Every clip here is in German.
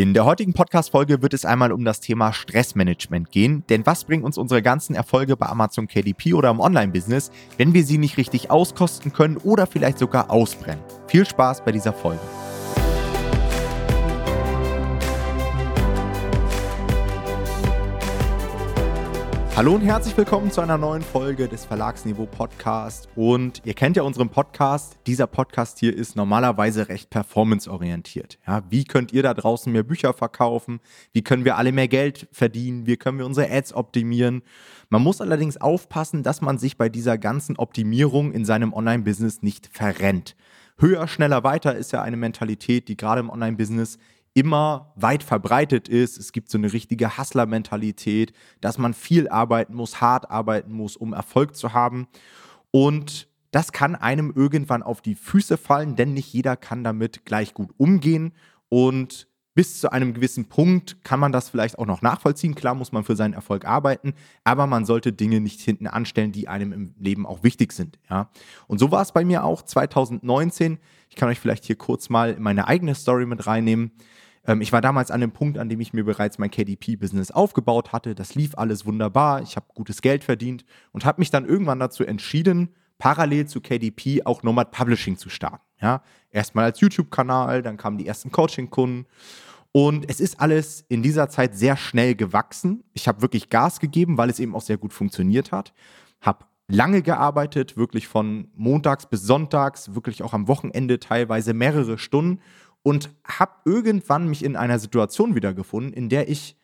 In der heutigen Podcast-Folge wird es einmal um das Thema Stressmanagement gehen. Denn was bringen uns unsere ganzen Erfolge bei Amazon KDP oder im Online-Business, wenn wir sie nicht richtig auskosten können oder vielleicht sogar ausbrennen? Viel Spaß bei dieser Folge. Hallo und herzlich willkommen zu einer neuen Folge des Verlagsniveau Podcast. Und ihr kennt ja unseren Podcast. Dieser Podcast hier ist normalerweise recht performanceorientiert. Ja, wie könnt ihr da draußen mehr Bücher verkaufen? Wie können wir alle mehr Geld verdienen? Wie können wir unsere Ads optimieren? Man muss allerdings aufpassen, dass man sich bei dieser ganzen Optimierung in seinem Online-Business nicht verrennt. Höher, schneller, weiter ist ja eine Mentalität, die gerade im Online-Business immer weit verbreitet ist. Es gibt so eine richtige Hustler-Mentalität, dass man viel arbeiten muss, hart arbeiten muss, um Erfolg zu haben. Und das kann einem irgendwann auf die Füße fallen, denn nicht jeder kann damit gleich gut umgehen. Und bis zu einem gewissen Punkt kann man das vielleicht auch noch nachvollziehen. Klar muss man für seinen Erfolg arbeiten, aber man sollte Dinge nicht hinten anstellen, die einem im Leben auch wichtig sind. Ja? Und so war es bei mir auch 2019. Ich kann euch vielleicht hier kurz mal meine eigene Story mit reinnehmen. Ähm, ich war damals an dem Punkt, an dem ich mir bereits mein KDP-Business aufgebaut hatte. Das lief alles wunderbar. Ich habe gutes Geld verdient und habe mich dann irgendwann dazu entschieden, parallel zu KDP auch Nomad Publishing zu starten. Ja, erstmal als YouTube-Kanal, dann kamen die ersten Coaching-Kunden. Und es ist alles in dieser Zeit sehr schnell gewachsen. Ich habe wirklich Gas gegeben, weil es eben auch sehr gut funktioniert hat. Habe lange gearbeitet, wirklich von montags bis sonntags, wirklich auch am Wochenende teilweise mehrere Stunden und habe irgendwann mich in einer Situation wiedergefunden, in der ich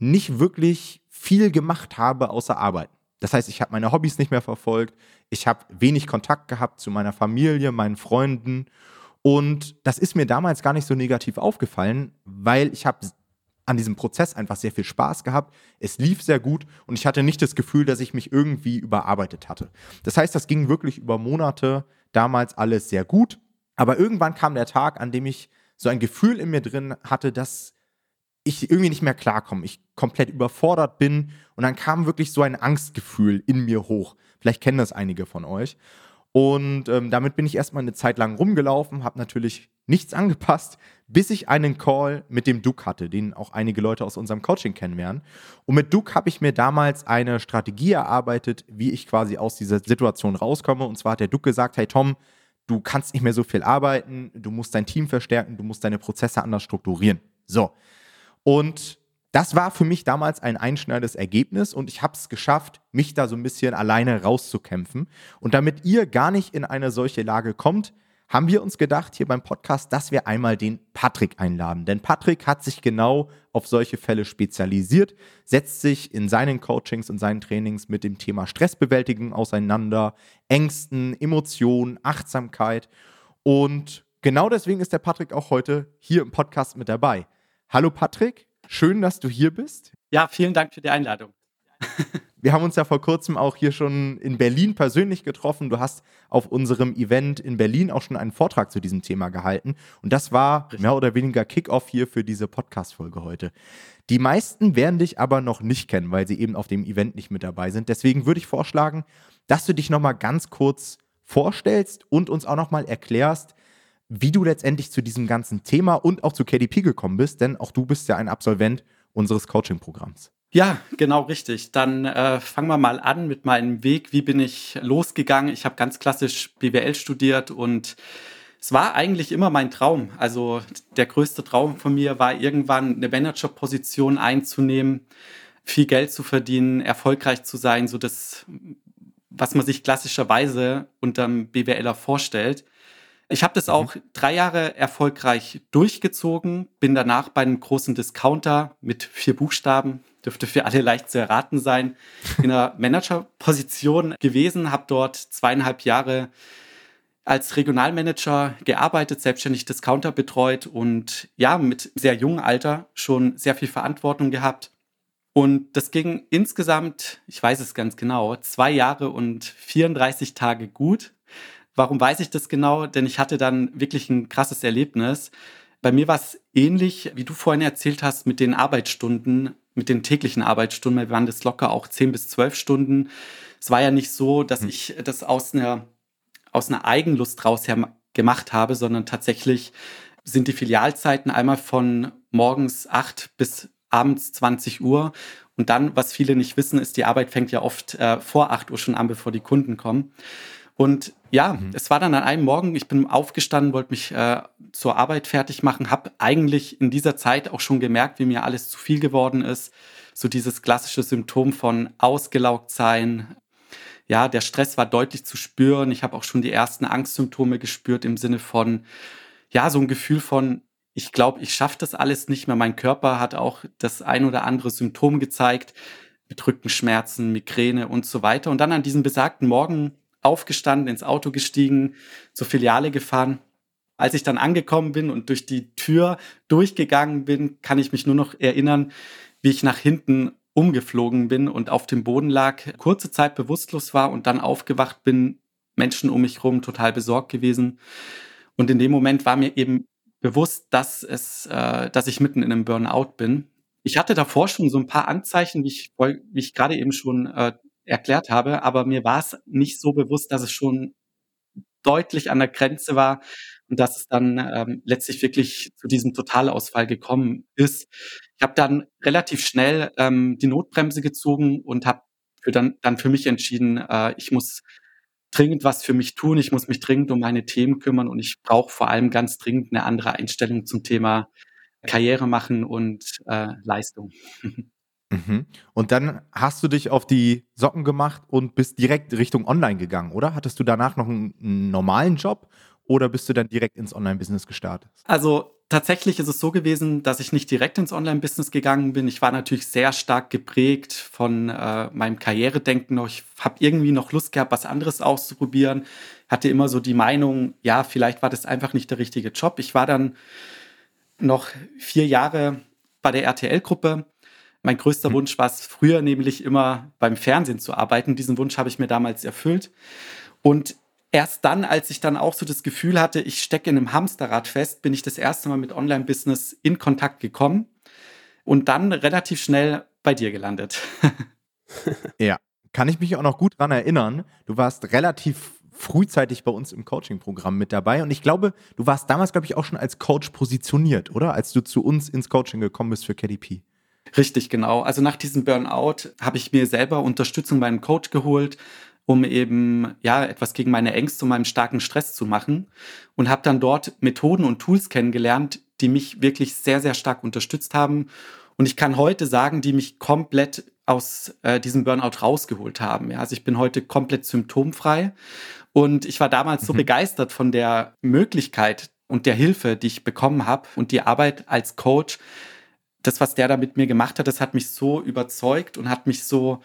nicht wirklich viel gemacht habe außer Arbeiten. Das heißt, ich habe meine Hobbys nicht mehr verfolgt, ich habe wenig Kontakt gehabt zu meiner Familie, meinen Freunden und das ist mir damals gar nicht so negativ aufgefallen, weil ich habe an diesem Prozess einfach sehr viel Spaß gehabt. Es lief sehr gut und ich hatte nicht das Gefühl, dass ich mich irgendwie überarbeitet hatte. Das heißt, das ging wirklich über Monate damals alles sehr gut. Aber irgendwann kam der Tag, an dem ich so ein Gefühl in mir drin hatte, dass ich irgendwie nicht mehr klarkomme, ich komplett überfordert bin und dann kam wirklich so ein Angstgefühl in mir hoch. Vielleicht kennen das einige von euch. Und ähm, damit bin ich erstmal eine Zeit lang rumgelaufen, habe natürlich nichts angepasst, bis ich einen Call mit dem Duke hatte, den auch einige Leute aus unserem Coaching kennenlernen. Und mit Duke habe ich mir damals eine Strategie erarbeitet, wie ich quasi aus dieser Situation rauskomme. Und zwar hat der Duke gesagt, hey Tom, du kannst nicht mehr so viel arbeiten, du musst dein Team verstärken, du musst deine Prozesse anders strukturieren. So. Und das war für mich damals ein einschneidendes Ergebnis und ich habe es geschafft, mich da so ein bisschen alleine rauszukämpfen. Und damit ihr gar nicht in eine solche Lage kommt, haben wir uns gedacht hier beim Podcast, dass wir einmal den Patrick einladen. Denn Patrick hat sich genau auf solche Fälle spezialisiert, setzt sich in seinen Coachings und seinen Trainings mit dem Thema Stressbewältigung auseinander, Ängsten, Emotionen, Achtsamkeit. Und genau deswegen ist der Patrick auch heute hier im Podcast mit dabei. Hallo Patrick, schön, dass du hier bist. Ja, vielen Dank für die Einladung. Wir haben uns ja vor kurzem auch hier schon in Berlin persönlich getroffen. Du hast auf unserem Event in Berlin auch schon einen Vortrag zu diesem Thema gehalten. Und das war mehr oder weniger Kickoff hier für diese Podcast-Folge heute. Die meisten werden dich aber noch nicht kennen, weil sie eben auf dem Event nicht mit dabei sind. Deswegen würde ich vorschlagen, dass du dich nochmal ganz kurz vorstellst und uns auch nochmal erklärst, wie du letztendlich zu diesem ganzen Thema und auch zu KDP gekommen bist, denn auch du bist ja ein Absolvent unseres Coaching-Programms. Ja, genau richtig. Dann äh, fangen wir mal an mit meinem Weg. Wie bin ich losgegangen? Ich habe ganz klassisch BWL studiert und es war eigentlich immer mein Traum. Also der größte Traum von mir war irgendwann eine Managerposition einzunehmen, viel Geld zu verdienen, erfolgreich zu sein, so das, was man sich klassischerweise unterm BWLer vorstellt. Ich habe das mhm. auch drei Jahre erfolgreich durchgezogen, bin danach bei einem großen Discounter mit vier Buchstaben, dürfte für alle leicht zu erraten sein, in einer Managerposition gewesen, habe dort zweieinhalb Jahre als Regionalmanager gearbeitet, selbstständig Discounter betreut und ja, mit sehr jungem Alter schon sehr viel Verantwortung gehabt. Und das ging insgesamt, ich weiß es ganz genau, zwei Jahre und 34 Tage gut. Warum weiß ich das genau? Denn ich hatte dann wirklich ein krasses Erlebnis. Bei mir war es ähnlich, wie du vorhin erzählt hast, mit den Arbeitsstunden, mit den täglichen Arbeitsstunden. Wir waren das locker auch 10 bis 12 Stunden. Es war ja nicht so, dass hm. ich das aus einer, aus einer Eigenlust raus her gemacht habe, sondern tatsächlich sind die Filialzeiten einmal von morgens 8 bis abends 20 Uhr. Und dann, was viele nicht wissen, ist, die Arbeit fängt ja oft äh, vor 8 Uhr schon an, bevor die Kunden kommen. Und ja, mhm. es war dann an einem Morgen, ich bin aufgestanden, wollte mich äh, zur Arbeit fertig machen, habe eigentlich in dieser Zeit auch schon gemerkt, wie mir alles zu viel geworden ist. So dieses klassische Symptom von ausgelaugt sein. Ja, der Stress war deutlich zu spüren. Ich habe auch schon die ersten Angstsymptome gespürt im Sinne von, ja, so ein Gefühl von, ich glaube, ich schaffe das alles nicht mehr. Mein Körper hat auch das ein oder andere Symptom gezeigt, mit Rückenschmerzen, Migräne und so weiter. Und dann an diesem besagten Morgen aufgestanden, ins Auto gestiegen, zur Filiale gefahren. Als ich dann angekommen bin und durch die Tür durchgegangen bin, kann ich mich nur noch erinnern, wie ich nach hinten umgeflogen bin und auf dem Boden lag, kurze Zeit bewusstlos war und dann aufgewacht bin, Menschen um mich herum total besorgt gewesen. Und in dem Moment war mir eben bewusst, dass es, äh, dass ich mitten in einem Burnout bin. Ich hatte davor schon so ein paar Anzeichen, wie ich, wie ich gerade eben schon äh, erklärt habe, aber mir war es nicht so bewusst, dass es schon deutlich an der Grenze war und dass es dann ähm, letztlich wirklich zu diesem Totalausfall gekommen ist. Ich habe dann relativ schnell ähm, die Notbremse gezogen und habe für dann, dann für mich entschieden, äh, ich muss dringend was für mich tun, ich muss mich dringend um meine Themen kümmern und ich brauche vor allem ganz dringend eine andere Einstellung zum Thema Karriere machen und äh, Leistung. Mhm. Und dann hast du dich auf die Socken gemacht und bist direkt Richtung Online gegangen, oder? Hattest du danach noch einen, einen normalen Job oder bist du dann direkt ins Online-Business gestartet? Also tatsächlich ist es so gewesen, dass ich nicht direkt ins Online-Business gegangen bin. Ich war natürlich sehr stark geprägt von äh, meinem Karrieredenken noch. Ich habe irgendwie noch Lust gehabt, was anderes auszuprobieren. Hatte immer so die Meinung, ja, vielleicht war das einfach nicht der richtige Job. Ich war dann noch vier Jahre bei der RTL-Gruppe mein größter hm. Wunsch war es früher nämlich immer beim Fernsehen zu arbeiten. Diesen Wunsch habe ich mir damals erfüllt. Und erst dann, als ich dann auch so das Gefühl hatte, ich stecke in einem Hamsterrad fest, bin ich das erste Mal mit Online-Business in Kontakt gekommen und dann relativ schnell bei dir gelandet. ja, kann ich mich auch noch gut daran erinnern. Du warst relativ frühzeitig bei uns im Coaching-Programm mit dabei und ich glaube, du warst damals, glaube ich, auch schon als Coach positioniert, oder? Als du zu uns ins Coaching gekommen bist für KDP. Richtig, genau. Also nach diesem Burnout habe ich mir selber Unterstützung bei einem Coach geholt, um eben ja etwas gegen meine Ängste und meinen starken Stress zu machen und habe dann dort Methoden und Tools kennengelernt, die mich wirklich sehr sehr stark unterstützt haben und ich kann heute sagen, die mich komplett aus äh, diesem Burnout rausgeholt haben. Ja, also ich bin heute komplett symptomfrei und ich war damals mhm. so begeistert von der Möglichkeit und der Hilfe, die ich bekommen habe und die Arbeit als Coach, das, was der da mit mir gemacht hat, das hat mich so überzeugt und hat mich so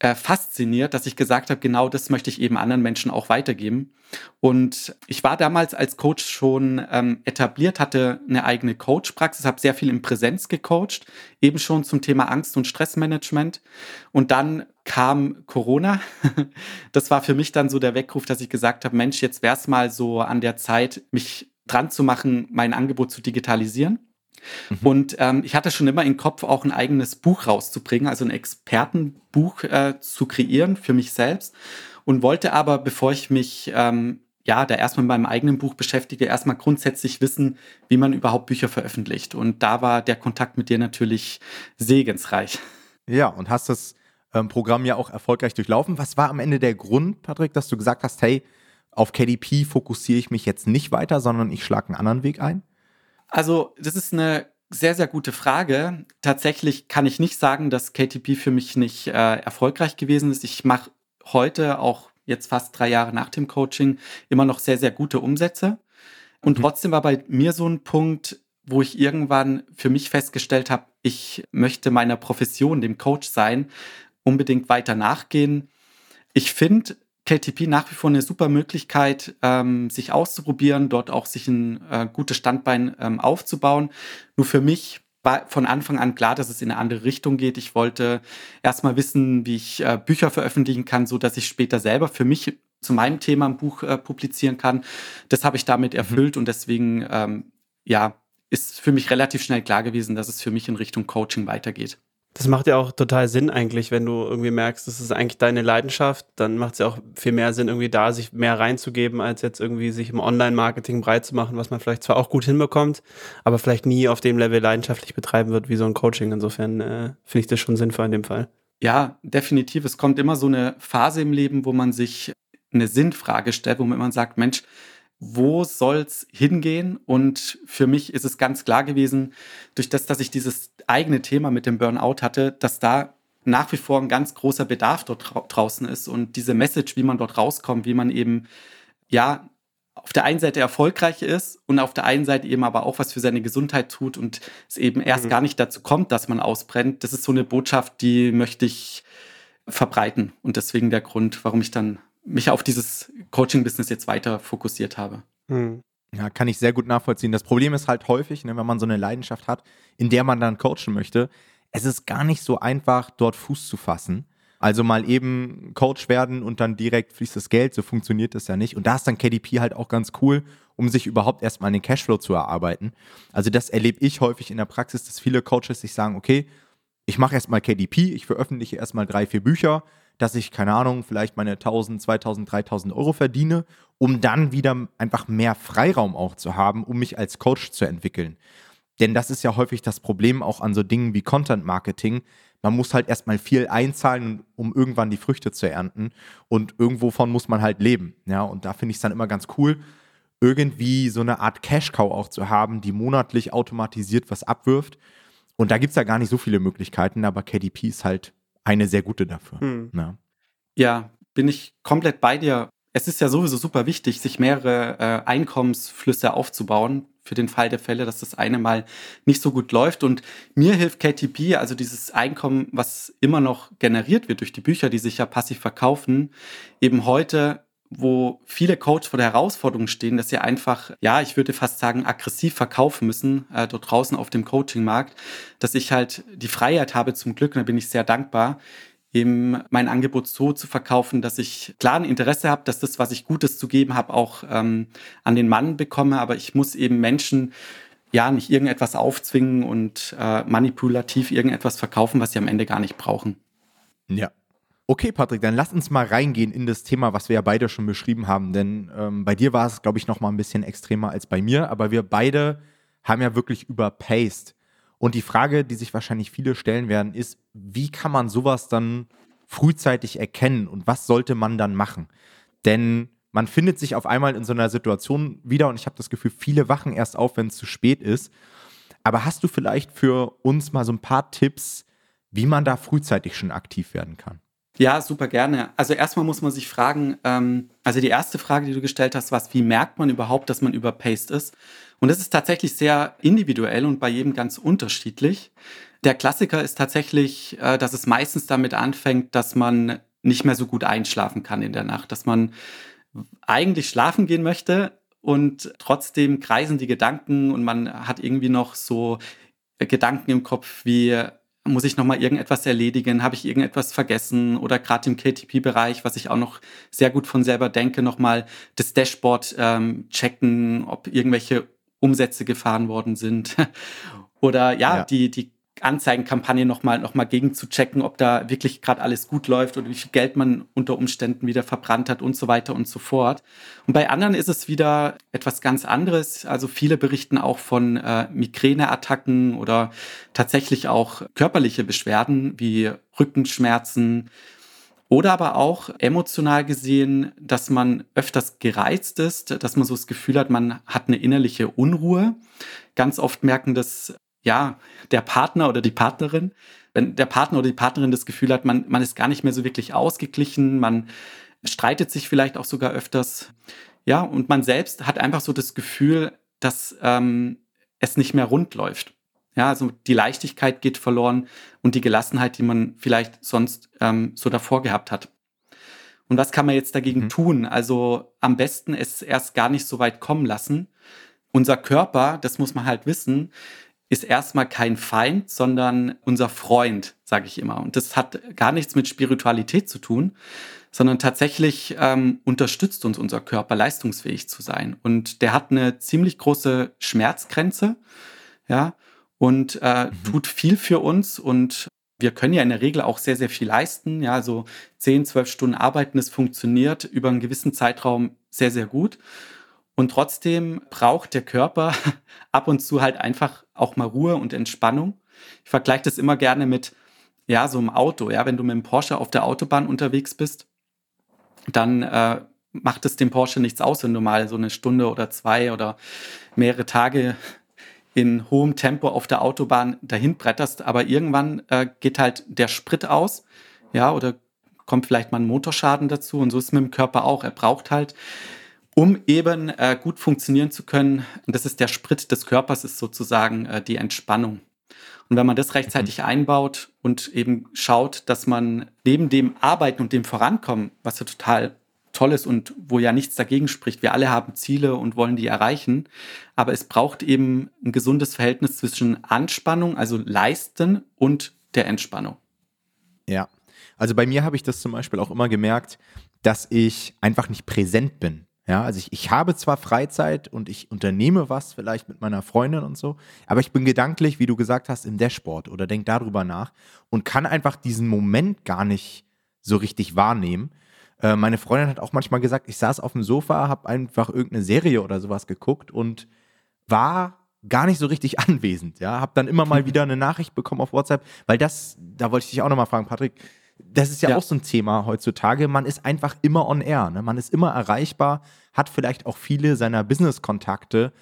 äh, fasziniert, dass ich gesagt habe, genau das möchte ich eben anderen Menschen auch weitergeben. Und ich war damals als Coach schon ähm, etabliert, hatte eine eigene Coach-Praxis, habe sehr viel in Präsenz gecoacht, eben schon zum Thema Angst- und Stressmanagement. Und dann kam Corona. das war für mich dann so der Weckruf, dass ich gesagt habe, Mensch, jetzt wäre es mal so an der Zeit, mich dran zu machen, mein Angebot zu digitalisieren. Mhm. Und ähm, ich hatte schon immer im Kopf, auch ein eigenes Buch rauszubringen, also ein Expertenbuch äh, zu kreieren für mich selbst. Und wollte aber, bevor ich mich ähm, ja, da erstmal mit meinem eigenen Buch beschäftige, erstmal grundsätzlich wissen, wie man überhaupt Bücher veröffentlicht. Und da war der Kontakt mit dir natürlich segensreich. Ja, und hast das ähm, Programm ja auch erfolgreich durchlaufen. Was war am Ende der Grund, Patrick, dass du gesagt hast, hey, auf KDP fokussiere ich mich jetzt nicht weiter, sondern ich schlage einen anderen Weg ein? Also, das ist eine sehr, sehr gute Frage. Tatsächlich kann ich nicht sagen, dass KTP für mich nicht äh, erfolgreich gewesen ist. Ich mache heute auch jetzt fast drei Jahre nach dem Coaching immer noch sehr, sehr gute Umsätze. Und mhm. trotzdem war bei mir so ein Punkt, wo ich irgendwann für mich festgestellt habe, ich möchte meiner Profession, dem Coach sein, unbedingt weiter nachgehen. Ich finde, KTP nach wie vor eine super Möglichkeit, ähm, sich auszuprobieren, dort auch sich ein äh, gutes Standbein ähm, aufzubauen. Nur für mich war von Anfang an klar, dass es in eine andere Richtung geht. Ich wollte erstmal wissen, wie ich äh, Bücher veröffentlichen kann, so dass ich später selber für mich zu meinem Thema ein Buch äh, publizieren kann. Das habe ich damit mhm. erfüllt mhm. und deswegen, ähm, ja, ist für mich relativ schnell klar gewesen, dass es für mich in Richtung Coaching weitergeht. Das macht ja auch total Sinn eigentlich, wenn du irgendwie merkst, das ist eigentlich deine Leidenschaft, dann macht es ja auch viel mehr Sinn, irgendwie da sich mehr reinzugeben, als jetzt irgendwie sich im Online-Marketing breit zu machen, was man vielleicht zwar auch gut hinbekommt, aber vielleicht nie auf dem Level leidenschaftlich betreiben wird wie so ein Coaching. Insofern äh, finde ich das schon sinnvoll in dem Fall. Ja, definitiv. Es kommt immer so eine Phase im Leben, wo man sich eine Sinnfrage stellt, wo man sagt, Mensch, wo soll's hingehen? Und für mich ist es ganz klar gewesen, durch das, dass ich dieses eigene Thema mit dem Burnout hatte, dass da nach wie vor ein ganz großer Bedarf dort draußen ist und diese Message, wie man dort rauskommt, wie man eben, ja, auf der einen Seite erfolgreich ist und auf der einen Seite eben aber auch was für seine Gesundheit tut und es eben erst mhm. gar nicht dazu kommt, dass man ausbrennt. Das ist so eine Botschaft, die möchte ich verbreiten und deswegen der Grund, warum ich dann mich auf dieses Coaching-Business jetzt weiter fokussiert habe. Hm. Ja, kann ich sehr gut nachvollziehen. Das Problem ist halt häufig, ne, wenn man so eine Leidenschaft hat, in der man dann coachen möchte, es ist gar nicht so einfach, dort Fuß zu fassen. Also mal eben Coach werden und dann direkt fließt das Geld, so funktioniert das ja nicht. Und da ist dann KDP halt auch ganz cool, um sich überhaupt erstmal den Cashflow zu erarbeiten. Also das erlebe ich häufig in der Praxis, dass viele Coaches sich sagen, okay, ich mache erstmal KDP, ich veröffentliche erstmal drei, vier Bücher, dass ich, keine Ahnung, vielleicht meine 1000, 2000, 3000 Euro verdiene, um dann wieder einfach mehr Freiraum auch zu haben, um mich als Coach zu entwickeln. Denn das ist ja häufig das Problem auch an so Dingen wie Content Marketing. Man muss halt erstmal viel einzahlen, um irgendwann die Früchte zu ernten. Und irgendwovon muss man halt leben. Ja, und da finde ich es dann immer ganz cool, irgendwie so eine Art Cash-Cow auch zu haben, die monatlich automatisiert was abwirft. Und da gibt es ja gar nicht so viele Möglichkeiten, aber KDP ist halt eine sehr gute dafür. Hm. Ja. ja. bin ich komplett bei dir. Es ist ja sowieso super wichtig, sich mehrere äh, Einkommensflüsse aufzubauen, für den Fall der Fälle, dass das eine mal nicht so gut läuft. Und mir hilft KTP, also dieses Einkommen, was immer noch generiert wird durch die Bücher, die sich ja passiv verkaufen, eben heute wo viele Coaches vor der Herausforderung stehen, dass sie einfach, ja, ich würde fast sagen, aggressiv verkaufen müssen, äh, dort draußen auf dem Coaching-Markt, dass ich halt die Freiheit habe zum Glück, und da bin ich sehr dankbar, eben mein Angebot so zu verkaufen, dass ich klar ein Interesse habe, dass das, was ich Gutes zu geben habe, auch ähm, an den Mann bekomme, aber ich muss eben Menschen ja nicht irgendetwas aufzwingen und äh, manipulativ irgendetwas verkaufen, was sie am Ende gar nicht brauchen. Ja, Okay, Patrick, dann lass uns mal reingehen in das Thema, was wir ja beide schon beschrieben haben. Denn ähm, bei dir war es, glaube ich, noch mal ein bisschen extremer als bei mir. Aber wir beide haben ja wirklich überpaced. Und die Frage, die sich wahrscheinlich viele stellen werden, ist, wie kann man sowas dann frühzeitig erkennen und was sollte man dann machen? Denn man findet sich auf einmal in so einer Situation wieder und ich habe das Gefühl, viele wachen erst auf, wenn es zu spät ist. Aber hast du vielleicht für uns mal so ein paar Tipps, wie man da frühzeitig schon aktiv werden kann? Ja, super gerne. Also erstmal muss man sich fragen, ähm, also die erste Frage, die du gestellt hast, was, wie merkt man überhaupt, dass man überpaced ist? Und das ist tatsächlich sehr individuell und bei jedem ganz unterschiedlich. Der Klassiker ist tatsächlich, äh, dass es meistens damit anfängt, dass man nicht mehr so gut einschlafen kann in der Nacht, dass man eigentlich schlafen gehen möchte und trotzdem kreisen die Gedanken und man hat irgendwie noch so Gedanken im Kopf wie, muss ich nochmal irgendetwas erledigen? Habe ich irgendetwas vergessen? Oder gerade im KTP-Bereich, was ich auch noch sehr gut von selber denke, nochmal das Dashboard ähm, checken, ob irgendwelche Umsätze gefahren worden sind. Oder ja, ja, die, die Anzeigenkampagne nochmal noch mal gegen zu checken, ob da wirklich gerade alles gut läuft oder wie viel Geld man unter Umständen wieder verbrannt hat und so weiter und so fort. Und bei anderen ist es wieder etwas ganz anderes. Also viele berichten auch von äh, Migräneattacken oder tatsächlich auch körperliche Beschwerden wie Rückenschmerzen, oder aber auch emotional gesehen, dass man öfters gereizt ist, dass man so das Gefühl hat, man hat eine innerliche Unruhe. Ganz oft merken das ja, der Partner oder die Partnerin, wenn der Partner oder die Partnerin das Gefühl hat, man, man ist gar nicht mehr so wirklich ausgeglichen, man streitet sich vielleicht auch sogar öfters. Ja, und man selbst hat einfach so das Gefühl, dass ähm, es nicht mehr rund läuft. Ja, also die Leichtigkeit geht verloren und die Gelassenheit, die man vielleicht sonst ähm, so davor gehabt hat. Und was kann man jetzt dagegen mhm. tun? Also am besten es erst gar nicht so weit kommen lassen. Unser Körper, das muss man halt wissen, ist erstmal kein Feind, sondern unser Freund, sage ich immer. Und das hat gar nichts mit Spiritualität zu tun, sondern tatsächlich ähm, unterstützt uns unser Körper, leistungsfähig zu sein. Und der hat eine ziemlich große Schmerzgrenze, ja, und äh, mhm. tut viel für uns und wir können ja in der Regel auch sehr, sehr viel leisten. Ja, also 10, 12 Stunden arbeiten, es funktioniert über einen gewissen Zeitraum sehr, sehr gut. Und trotzdem braucht der Körper ab und zu halt einfach auch mal Ruhe und Entspannung. Ich vergleiche das immer gerne mit, ja, so einem Auto. Ja, wenn du mit dem Porsche auf der Autobahn unterwegs bist, dann äh, macht es dem Porsche nichts aus, wenn du mal so eine Stunde oder zwei oder mehrere Tage in hohem Tempo auf der Autobahn dahin bretterst. Aber irgendwann äh, geht halt der Sprit aus, ja, oder kommt vielleicht mal ein Motorschaden dazu. Und so ist es mit dem Körper auch. Er braucht halt um eben äh, gut funktionieren zu können. Und das ist der Sprit des Körpers, ist sozusagen äh, die Entspannung. Und wenn man das rechtzeitig mhm. einbaut und eben schaut, dass man neben dem Arbeiten und dem Vorankommen, was ja total toll ist und wo ja nichts dagegen spricht, wir alle haben Ziele und wollen die erreichen, aber es braucht eben ein gesundes Verhältnis zwischen Anspannung, also Leisten und der Entspannung. Ja, also bei mir habe ich das zum Beispiel auch immer gemerkt, dass ich einfach nicht präsent bin. Ja, also ich, ich habe zwar Freizeit und ich unternehme was vielleicht mit meiner Freundin und so, aber ich bin gedanklich, wie du gesagt hast, im Dashboard oder denk darüber nach und kann einfach diesen Moment gar nicht so richtig wahrnehmen. Äh, meine Freundin hat auch manchmal gesagt, ich saß auf dem Sofa, habe einfach irgendeine Serie oder sowas geguckt und war gar nicht so richtig anwesend. Ja, habe dann immer mal wieder eine Nachricht bekommen auf WhatsApp, weil das, da wollte ich dich auch nochmal fragen, Patrick, das ist ja, ja, auch so ein Thema heutzutage. Man ist einfach immer on air. Ne? Man ist immer erreichbar, hat vielleicht auch viele seiner Business-Kontakte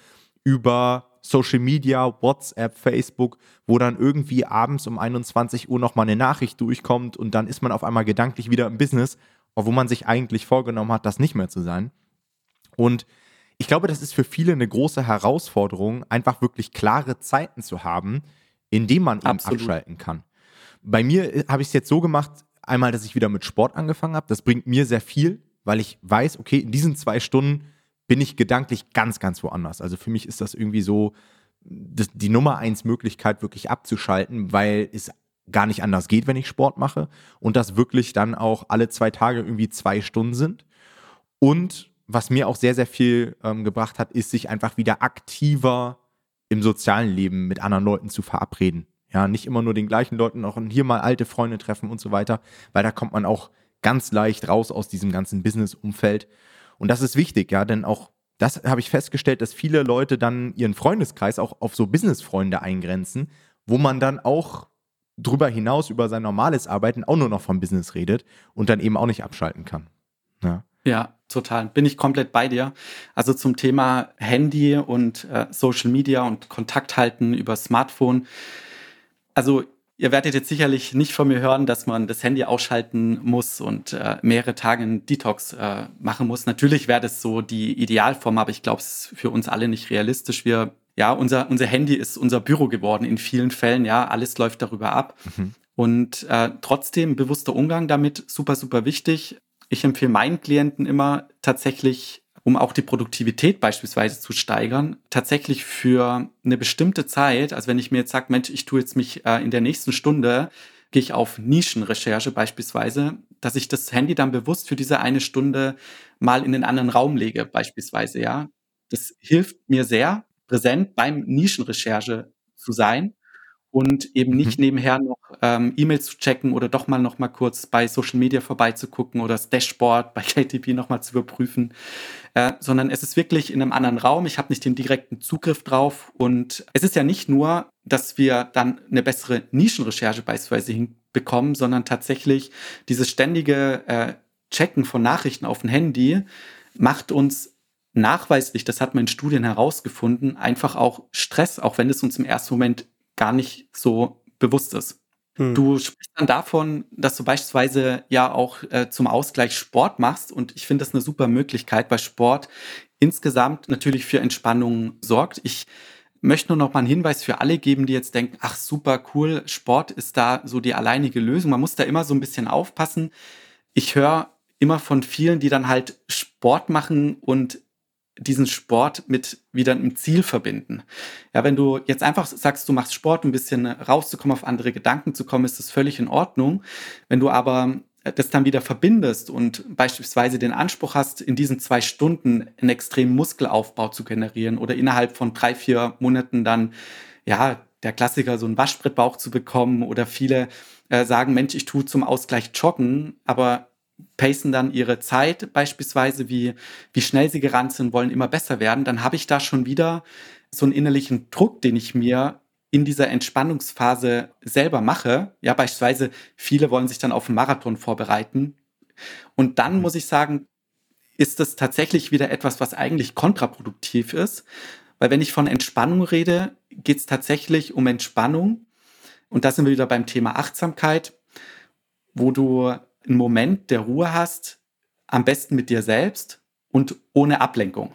über Social Media, WhatsApp, Facebook, wo dann irgendwie abends um 21 Uhr nochmal eine Nachricht durchkommt und dann ist man auf einmal gedanklich wieder im Business, obwohl man sich eigentlich vorgenommen hat, das nicht mehr zu sein. Und ich glaube, das ist für viele eine große Herausforderung, einfach wirklich klare Zeiten zu haben, in denen man eben Absolut. abschalten kann. Bei mir äh, habe ich es jetzt so gemacht, Einmal, dass ich wieder mit Sport angefangen habe. Das bringt mir sehr viel, weil ich weiß, okay, in diesen zwei Stunden bin ich gedanklich ganz, ganz woanders. Also für mich ist das irgendwie so das, die Nummer eins Möglichkeit, wirklich abzuschalten, weil es gar nicht anders geht, wenn ich Sport mache und das wirklich dann auch alle zwei Tage irgendwie zwei Stunden sind. Und was mir auch sehr, sehr viel ähm, gebracht hat, ist, sich einfach wieder aktiver im sozialen Leben mit anderen Leuten zu verabreden. Ja, nicht immer nur den gleichen Leuten, auch hier mal alte Freunde treffen und so weiter, weil da kommt man auch ganz leicht raus aus diesem ganzen Business-Umfeld. Und das ist wichtig, ja, denn auch das habe ich festgestellt, dass viele Leute dann ihren Freundeskreis auch auf so Business-Freunde eingrenzen, wo man dann auch drüber hinaus über sein normales Arbeiten auch nur noch vom Business redet und dann eben auch nicht abschalten kann. Ja. Ja, total. Bin ich komplett bei dir. Also zum Thema Handy und äh, Social Media und Kontakt halten über Smartphone also ihr werdet jetzt sicherlich nicht von mir hören, dass man das Handy ausschalten muss und äh, mehrere Tage einen Detox äh, machen muss. Natürlich wäre das so die Idealform, aber ich glaube, es ist für uns alle nicht realistisch. Wir, ja, unser, unser Handy ist unser Büro geworden in vielen Fällen. Ja, alles läuft darüber ab. Mhm. Und äh, trotzdem bewusster Umgang damit, super, super wichtig. Ich empfehle meinen Klienten immer tatsächlich um auch die Produktivität beispielsweise zu steigern, tatsächlich für eine bestimmte Zeit, also wenn ich mir jetzt sage, Mensch, ich tue jetzt mich äh, in der nächsten Stunde, gehe ich auf Nischenrecherche beispielsweise, dass ich das Handy dann bewusst für diese eine Stunde mal in den anderen Raum lege, beispielsweise, ja. Das hilft mir sehr, präsent beim Nischenrecherche zu sein und eben nicht mhm. nebenher noch ähm, E-Mails zu checken oder doch mal noch mal kurz bei Social Media vorbeizugucken oder das Dashboard bei KTP noch mal zu überprüfen, äh, sondern es ist wirklich in einem anderen Raum. Ich habe nicht den direkten Zugriff drauf und es ist ja nicht nur, dass wir dann eine bessere Nischenrecherche beispielsweise hinbekommen, sondern tatsächlich dieses ständige äh, Checken von Nachrichten auf dem Handy macht uns nachweislich, das hat man in Studien herausgefunden, einfach auch Stress, auch wenn es uns im ersten Moment gar nicht so bewusst ist. Hm. Du sprichst dann davon, dass du beispielsweise ja auch äh, zum Ausgleich Sport machst und ich finde das eine super Möglichkeit, weil Sport insgesamt natürlich für Entspannung sorgt. Ich möchte nur noch mal einen Hinweis für alle geben, die jetzt denken, ach super cool, Sport ist da so die alleinige Lösung. Man muss da immer so ein bisschen aufpassen. Ich höre immer von vielen, die dann halt Sport machen und diesen Sport mit wieder einem Ziel verbinden. Ja, wenn du jetzt einfach sagst, du machst Sport, ein bisschen rauszukommen, auf andere Gedanken zu kommen, ist das völlig in Ordnung. Wenn du aber das dann wieder verbindest und beispielsweise den Anspruch hast, in diesen zwei Stunden einen extremen Muskelaufbau zu generieren oder innerhalb von drei, vier Monaten dann, ja, der Klassiker, so einen Waschbrettbauch zu bekommen oder viele äh, sagen, Mensch, ich tue zum Ausgleich joggen, aber pacen dann ihre Zeit beispielsweise, wie, wie schnell sie gerannt sind, wollen immer besser werden, dann habe ich da schon wieder so einen innerlichen Druck, den ich mir in dieser Entspannungsphase selber mache. Ja, beispielsweise viele wollen sich dann auf einen Marathon vorbereiten. Und dann mhm. muss ich sagen, ist das tatsächlich wieder etwas, was eigentlich kontraproduktiv ist. Weil wenn ich von Entspannung rede, geht es tatsächlich um Entspannung. Und da sind wir wieder beim Thema Achtsamkeit, wo du einen Moment der Ruhe hast, am besten mit dir selbst und ohne Ablenkung.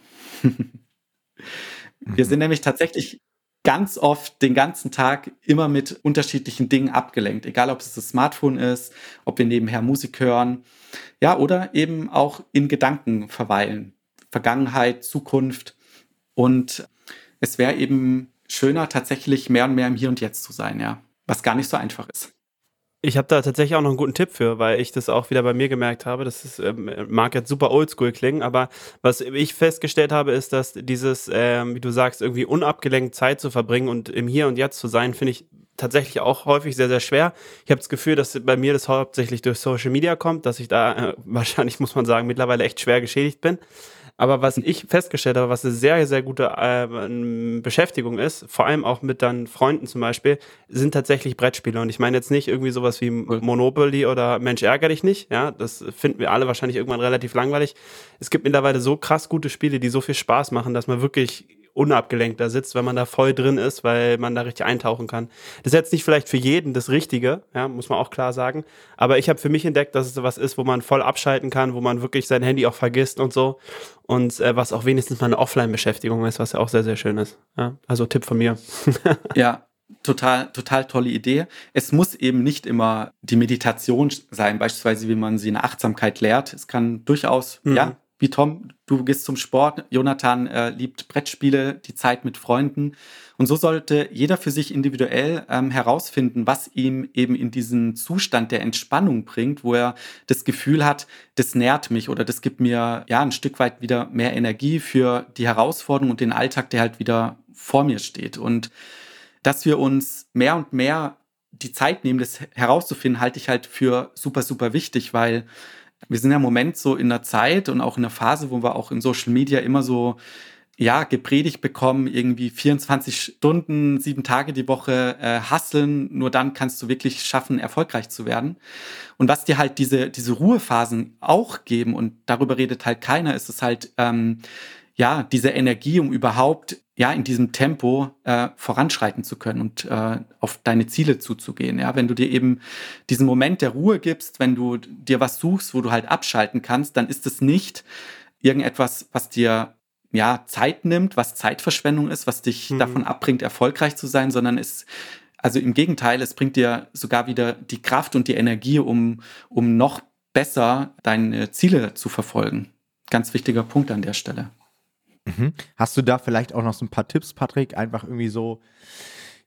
wir sind nämlich tatsächlich ganz oft den ganzen Tag immer mit unterschiedlichen Dingen abgelenkt, egal ob es das Smartphone ist, ob wir nebenher Musik hören, ja, oder eben auch in Gedanken verweilen. Vergangenheit, Zukunft. Und es wäre eben schöner, tatsächlich mehr und mehr im Hier und Jetzt zu sein, ja. Was gar nicht so einfach ist. Ich habe da tatsächlich auch noch einen guten Tipp für, weil ich das auch wieder bei mir gemerkt habe. Das ist, ähm, mag jetzt super oldschool klingen, aber was ich festgestellt habe, ist, dass dieses, ähm, wie du sagst, irgendwie unabgelenkt Zeit zu verbringen und im Hier und Jetzt zu sein, finde ich tatsächlich auch häufig sehr, sehr schwer. Ich habe das Gefühl, dass bei mir das hauptsächlich durch Social Media kommt, dass ich da äh, wahrscheinlich, muss man sagen, mittlerweile echt schwer geschädigt bin. Aber was ich festgestellt habe, was eine sehr, sehr gute äh, Beschäftigung ist, vor allem auch mit dann Freunden zum Beispiel, sind tatsächlich Brettspiele. Und ich meine jetzt nicht irgendwie sowas wie Monopoly oder Mensch ärger dich nicht. Ja, das finden wir alle wahrscheinlich irgendwann relativ langweilig. Es gibt mittlerweile so krass gute Spiele, die so viel Spaß machen, dass man wirklich unabgelenkt da sitzt, wenn man da voll drin ist, weil man da richtig eintauchen kann. Das ist jetzt nicht vielleicht für jeden das Richtige, ja, muss man auch klar sagen. Aber ich habe für mich entdeckt, dass es sowas ist, wo man voll abschalten kann, wo man wirklich sein Handy auch vergisst und so. Und äh, was auch wenigstens mal eine Offline-Beschäftigung ist, was ja auch sehr, sehr schön ist. Ja, also Tipp von mir. ja, total, total tolle Idee. Es muss eben nicht immer die Meditation sein, beispielsweise wie man sie in Achtsamkeit lehrt. Es kann durchaus, mhm. ja, wie Tom, du gehst zum Sport, Jonathan äh, liebt Brettspiele, die Zeit mit Freunden. Und so sollte jeder für sich individuell ähm, herausfinden, was ihm eben in diesen Zustand der Entspannung bringt, wo er das Gefühl hat, das nährt mich oder das gibt mir ja ein Stück weit wieder mehr Energie für die Herausforderung und den Alltag, der halt wieder vor mir steht. Und dass wir uns mehr und mehr die Zeit nehmen, das herauszufinden, halte ich halt für super, super wichtig, weil wir sind ja im Moment so in einer Zeit und auch in einer Phase, wo wir auch in Social Media immer so ja, gepredigt bekommen, irgendwie 24 Stunden, sieben Tage die Woche äh, nur dann kannst du wirklich schaffen, erfolgreich zu werden. Und was dir halt diese, diese Ruhephasen auch geben, und darüber redet halt keiner, ist es halt, ähm, ja, diese Energie, um überhaupt ja in diesem Tempo äh, voranschreiten zu können und äh, auf deine Ziele zuzugehen. Ja, wenn du dir eben diesen Moment der Ruhe gibst, wenn du dir was suchst, wo du halt abschalten kannst, dann ist es nicht irgendetwas, was dir ja Zeit nimmt, was Zeitverschwendung ist, was dich mhm. davon abbringt, erfolgreich zu sein, sondern es also im Gegenteil, es bringt dir sogar wieder die Kraft und die Energie, um, um noch besser deine Ziele zu verfolgen. Ganz wichtiger Punkt an der Stelle. Mhm. Hast du da vielleicht auch noch so ein paar Tipps, Patrick? Einfach irgendwie so,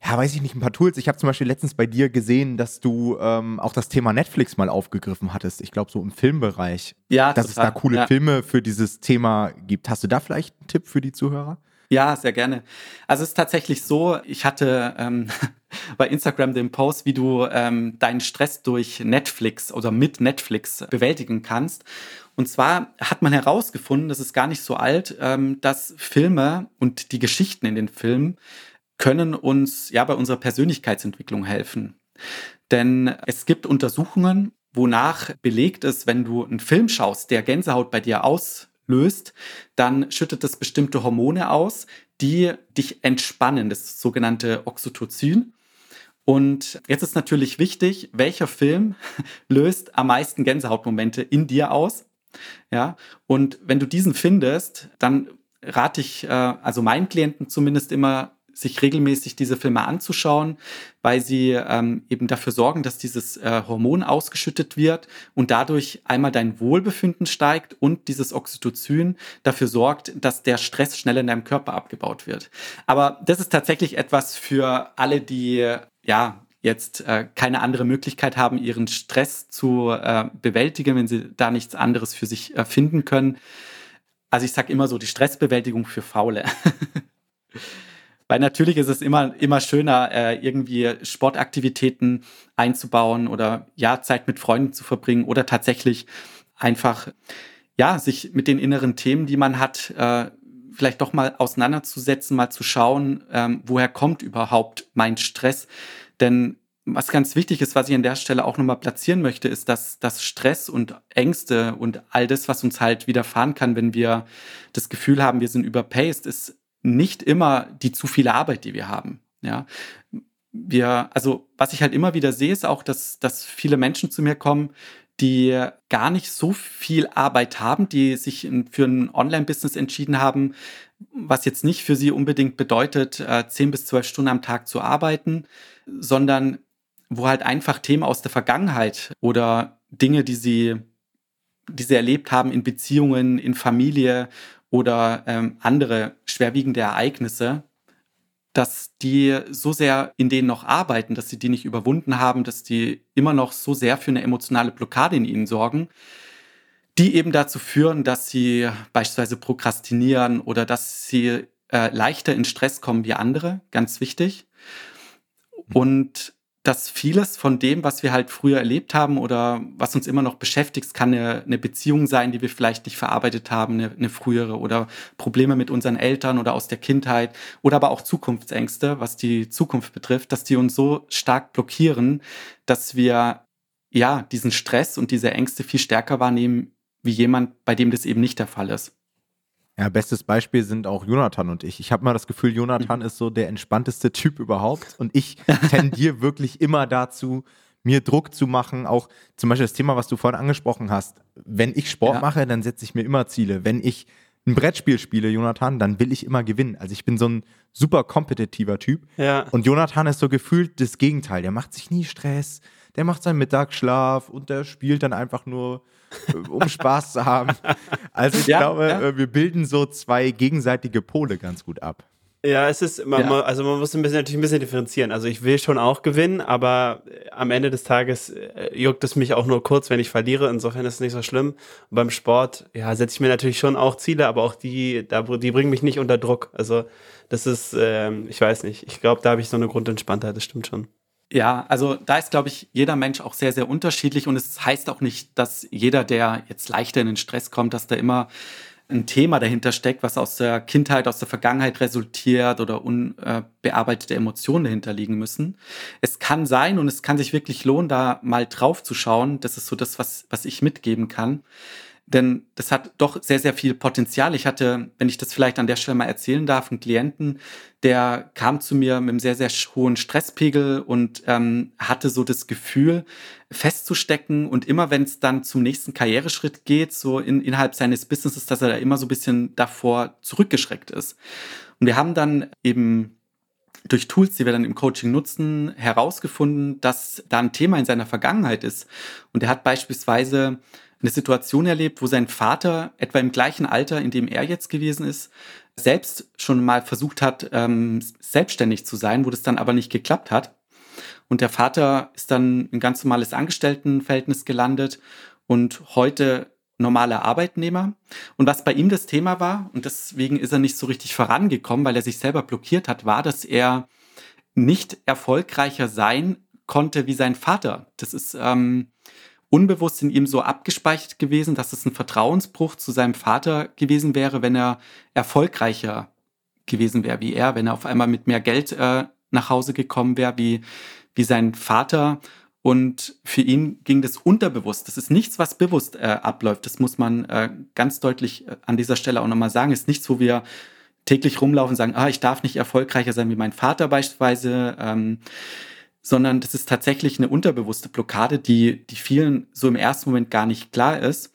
ja, weiß ich nicht, ein paar Tools. Ich habe zum Beispiel letztens bei dir gesehen, dass du ähm, auch das Thema Netflix mal aufgegriffen hattest. Ich glaube, so im Filmbereich. Ja, Dass total. es da coole ja. Filme für dieses Thema gibt. Hast du da vielleicht einen Tipp für die Zuhörer? Ja, sehr gerne. Also es ist tatsächlich so, ich hatte ähm, bei Instagram den Post, wie du ähm, deinen Stress durch Netflix oder mit Netflix bewältigen kannst. Und zwar hat man herausgefunden, das ist gar nicht so alt, ähm, dass Filme und die Geschichten in den Filmen können uns ja bei unserer Persönlichkeitsentwicklung helfen. Denn es gibt Untersuchungen, wonach belegt ist, wenn du einen Film schaust, der Gänsehaut bei dir auslöst, dann schüttet es bestimmte Hormone aus, die dich entspannen, das sogenannte Oxytocin. Und jetzt ist natürlich wichtig, welcher Film löst am meisten Gänsehautmomente in dir aus? Ja, und wenn du diesen findest, dann rate ich, äh, also meinen Klienten zumindest immer, sich regelmäßig diese Filme anzuschauen, weil sie ähm, eben dafür sorgen, dass dieses äh, Hormon ausgeschüttet wird und dadurch einmal dein Wohlbefinden steigt und dieses Oxytocin dafür sorgt, dass der Stress schneller in deinem Körper abgebaut wird. Aber das ist tatsächlich etwas für alle, die ja jetzt äh, keine andere Möglichkeit haben, ihren Stress zu äh, bewältigen, wenn sie da nichts anderes für sich finden können. Also ich sage immer so, die Stressbewältigung für Faule. Weil natürlich ist es immer, immer schöner, äh, irgendwie Sportaktivitäten einzubauen oder ja, Zeit mit Freunden zu verbringen oder tatsächlich einfach, ja, sich mit den inneren Themen, die man hat, äh, vielleicht doch mal auseinanderzusetzen, mal zu schauen, ähm, woher kommt überhaupt mein Stress. Denn was ganz wichtig ist, was ich an der Stelle auch nochmal platzieren möchte, ist, dass, dass Stress und Ängste und all das, was uns halt widerfahren kann, wenn wir das Gefühl haben, wir sind überpaced, ist nicht immer die zu viele Arbeit, die wir haben. Ja, wir, also was ich halt immer wieder sehe, ist auch, dass, dass viele Menschen zu mir kommen, die gar nicht so viel Arbeit haben, die sich für ein Online-Business entschieden haben, was jetzt nicht für sie unbedingt bedeutet, äh, zehn bis zwölf Stunden am Tag zu arbeiten, sondern wo halt einfach Themen aus der Vergangenheit oder Dinge, die sie, die sie erlebt haben in Beziehungen, in Familie oder ähm, andere schwerwiegende Ereignisse, dass die so sehr in denen noch arbeiten, dass sie die nicht überwunden haben, dass die immer noch so sehr für eine emotionale Blockade in ihnen sorgen, die eben dazu führen, dass sie beispielsweise prokrastinieren oder dass sie äh, leichter in Stress kommen wie andere, ganz wichtig. Und dass vieles von dem, was wir halt früher erlebt haben oder was uns immer noch beschäftigt, kann eine, eine Beziehung sein, die wir vielleicht nicht verarbeitet haben, eine, eine, frühere oder Probleme mit unseren Eltern oder aus der Kindheit oder aber auch Zukunftsängste, was die Zukunft betrifft, dass die uns so stark blockieren, dass wir ja diesen Stress und diese Ängste viel stärker wahrnehmen wie jemand, bei dem das eben nicht der Fall ist. Ja, bestes Beispiel sind auch Jonathan und ich. Ich habe mal das Gefühl, Jonathan ist so der entspannteste Typ überhaupt und ich tendiere wirklich immer dazu, mir Druck zu machen. Auch zum Beispiel das Thema, was du vorhin angesprochen hast. Wenn ich Sport ja. mache, dann setze ich mir immer Ziele. Wenn ich ein Brettspiel spiele, Jonathan, dann will ich immer gewinnen. Also ich bin so ein super kompetitiver Typ. Ja. Und Jonathan ist so gefühlt das Gegenteil. Der macht sich nie Stress, der macht seinen Mittagsschlaf und der spielt dann einfach nur um Spaß zu haben. Also ich ja, glaube, ja. Äh, wir bilden so zwei gegenseitige Pole ganz gut ab. Ja, es ist, man, ja. also man muss ein bisschen, natürlich ein bisschen differenzieren. Also ich will schon auch gewinnen, aber äh, am Ende des Tages äh, juckt es mich auch nur kurz, wenn ich verliere. Insofern ist es nicht so schlimm. Und beim Sport, ja, setze ich mir natürlich schon auch Ziele, aber auch die, da, die bringen mich nicht unter Druck. Also das ist, ähm, ich weiß nicht. Ich glaube, da habe ich so eine Grundentspanntheit, das stimmt schon. Ja, also da ist, glaube ich, jeder Mensch auch sehr, sehr unterschiedlich und es heißt auch nicht, dass jeder, der jetzt leichter in den Stress kommt, dass da immer ein Thema dahinter steckt, was aus der Kindheit, aus der Vergangenheit resultiert oder unbearbeitete Emotionen dahinter liegen müssen. Es kann sein und es kann sich wirklich lohnen, da mal drauf zu schauen. Das ist so das, was, was ich mitgeben kann. Denn das hat doch sehr, sehr viel Potenzial. Ich hatte, wenn ich das vielleicht an der Stelle mal erzählen darf, einen Klienten, der kam zu mir mit einem sehr, sehr hohen Stresspegel und ähm, hatte so das Gefühl, festzustecken. Und immer wenn es dann zum nächsten Karriereschritt geht, so in, innerhalb seines Businesses, dass er da immer so ein bisschen davor zurückgeschreckt ist. Und wir haben dann eben durch Tools, die wir dann im Coaching nutzen, herausgefunden, dass da ein Thema in seiner Vergangenheit ist. Und er hat beispielsweise eine Situation erlebt, wo sein Vater etwa im gleichen Alter, in dem er jetzt gewesen ist, selbst schon mal versucht hat, ähm, selbstständig zu sein, wo das dann aber nicht geklappt hat. Und der Vater ist dann ein ganz normales Angestelltenverhältnis gelandet und heute normaler Arbeitnehmer. Und was bei ihm das Thema war, und deswegen ist er nicht so richtig vorangekommen, weil er sich selber blockiert hat, war, dass er nicht erfolgreicher sein konnte wie sein Vater. Das ist ähm, unbewusst in ihm so abgespeichert gewesen, dass es ein Vertrauensbruch zu seinem Vater gewesen wäre, wenn er erfolgreicher gewesen wäre wie er, wenn er auf einmal mit mehr Geld äh, nach Hause gekommen wäre wie, wie sein Vater. Und für ihn ging das unterbewusst. Das ist nichts, was bewusst äh, abläuft. Das muss man äh, ganz deutlich äh, an dieser Stelle auch nochmal sagen. Es ist nichts, wo wir täglich rumlaufen und sagen, ah, ich darf nicht erfolgreicher sein wie mein Vater beispielsweise. Ähm, sondern das ist tatsächlich eine unterbewusste Blockade, die, die vielen so im ersten Moment gar nicht klar ist.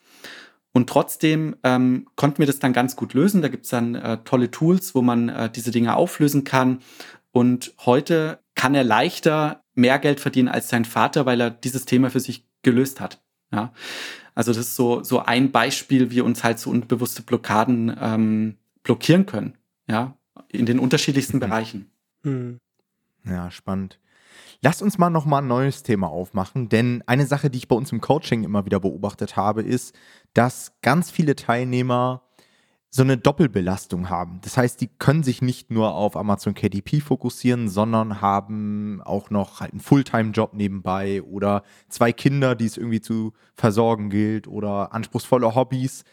Und trotzdem ähm, konnten wir das dann ganz gut lösen. Da gibt's dann äh, tolle Tools, wo man äh, diese Dinge auflösen kann. Und heute kann er leichter mehr Geld verdienen als sein Vater, weil er dieses Thema für sich gelöst hat. Ja? Also das ist so, so ein Beispiel, wie uns halt so unbewusste Blockaden ähm, blockieren können. Ja, in den unterschiedlichsten mhm. Bereichen. Hm. Ja, spannend. Lass uns mal nochmal ein neues Thema aufmachen, denn eine Sache, die ich bei uns im Coaching immer wieder beobachtet habe, ist, dass ganz viele Teilnehmer so eine Doppelbelastung haben. Das heißt, die können sich nicht nur auf Amazon KDP fokussieren, sondern haben auch noch halt einen Fulltime-Job nebenbei oder zwei Kinder, die es irgendwie zu versorgen gilt oder anspruchsvolle Hobbys.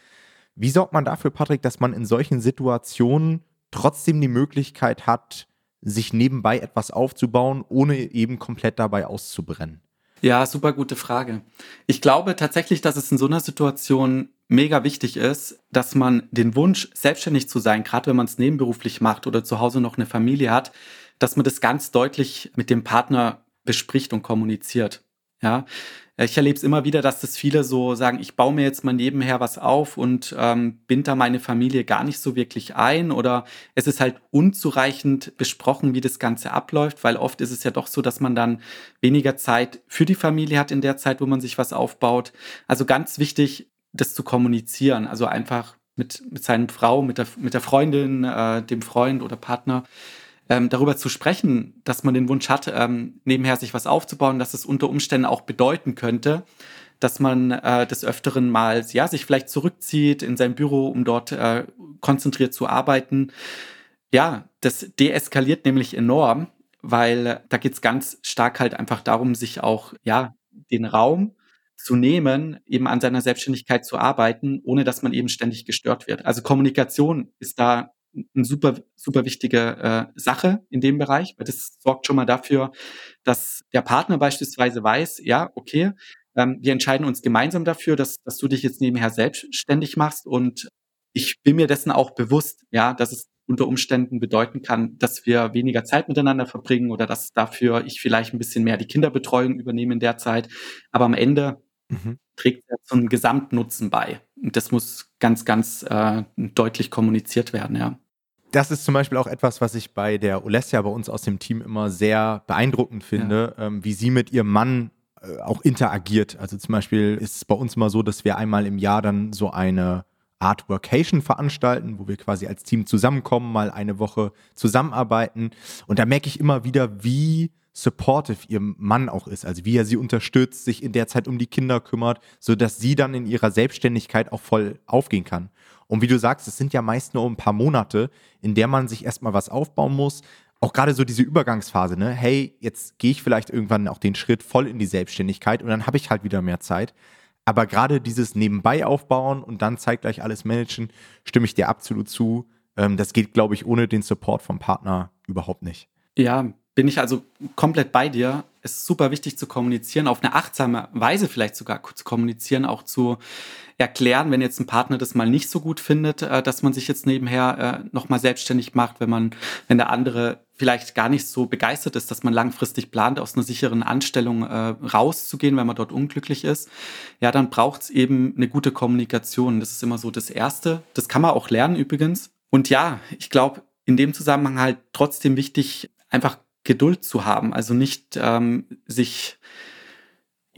Wie sorgt man dafür, Patrick, dass man in solchen Situationen trotzdem die Möglichkeit hat, sich nebenbei etwas aufzubauen, ohne eben komplett dabei auszubrennen? Ja, super gute Frage. Ich glaube tatsächlich, dass es in so einer Situation mega wichtig ist, dass man den Wunsch, selbstständig zu sein, gerade wenn man es nebenberuflich macht oder zu Hause noch eine Familie hat, dass man das ganz deutlich mit dem Partner bespricht und kommuniziert. Ja, ich erlebe es immer wieder, dass das viele so sagen, ich baue mir jetzt mal nebenher was auf und ähm, bind da meine Familie gar nicht so wirklich ein oder es ist halt unzureichend besprochen, wie das Ganze abläuft, weil oft ist es ja doch so, dass man dann weniger Zeit für die Familie hat in der Zeit, wo man sich was aufbaut. Also ganz wichtig, das zu kommunizieren, also einfach mit, mit seiner Frau, mit der, mit der Freundin, äh, dem Freund oder Partner ähm, darüber zu sprechen, dass man den Wunsch hat, ähm, nebenher sich was aufzubauen, dass es unter Umständen auch bedeuten könnte, dass man äh, des Öfteren mal ja, sich vielleicht zurückzieht in sein Büro, um dort äh, konzentriert zu arbeiten. Ja, das deeskaliert nämlich enorm, weil da geht es ganz stark halt einfach darum, sich auch ja den Raum zu nehmen, eben an seiner Selbstständigkeit zu arbeiten, ohne dass man eben ständig gestört wird. Also Kommunikation ist da eine super, super wichtige äh, Sache in dem Bereich, weil das sorgt schon mal dafür, dass der Partner beispielsweise weiß, ja, okay, ähm, wir entscheiden uns gemeinsam dafür, dass, dass du dich jetzt nebenher selbstständig machst und ich bin mir dessen auch bewusst, ja, dass es unter Umständen bedeuten kann, dass wir weniger Zeit miteinander verbringen oder dass dafür ich vielleicht ein bisschen mehr die Kinderbetreuung übernehme in der Zeit. Aber am Ende mhm. trägt er zum Gesamtnutzen bei. Das muss ganz, ganz äh, deutlich kommuniziert werden, ja. Das ist zum Beispiel auch etwas, was ich bei der Olesja bei uns aus dem Team immer sehr beeindruckend finde, ja. ähm, wie sie mit ihrem Mann äh, auch interagiert. Also zum Beispiel ist es bei uns mal so, dass wir einmal im Jahr dann so eine Art Workation veranstalten, wo wir quasi als Team zusammenkommen, mal eine Woche zusammenarbeiten. Und da merke ich immer wieder, wie supportive ihr Mann auch ist, also wie er sie unterstützt, sich in der Zeit um die Kinder kümmert, so dass sie dann in ihrer Selbstständigkeit auch voll aufgehen kann. Und wie du sagst, es sind ja meist nur ein paar Monate, in der man sich erstmal was aufbauen muss. Auch gerade so diese Übergangsphase, ne? Hey, jetzt gehe ich vielleicht irgendwann auch den Schritt voll in die Selbstständigkeit und dann habe ich halt wieder mehr Zeit. Aber gerade dieses Nebenbei aufbauen und dann zeitgleich alles managen, stimme ich dir absolut zu. Ähm, das geht, glaube ich, ohne den Support vom Partner überhaupt nicht. Ja, bin ich also komplett bei dir. Es ist super wichtig zu kommunizieren, auf eine achtsame Weise vielleicht sogar zu kommunizieren, auch zu erklären, wenn jetzt ein Partner das mal nicht so gut findet, äh, dass man sich jetzt nebenher äh, nochmal selbstständig macht, wenn man, wenn der andere vielleicht gar nicht so begeistert ist, dass man langfristig plant, aus einer sicheren Anstellung äh, rauszugehen, wenn man dort unglücklich ist, ja, dann braucht es eben eine gute Kommunikation. Das ist immer so das Erste. Das kann man auch lernen übrigens. Und ja, ich glaube, in dem Zusammenhang halt trotzdem wichtig, einfach Geduld zu haben, also nicht ähm, sich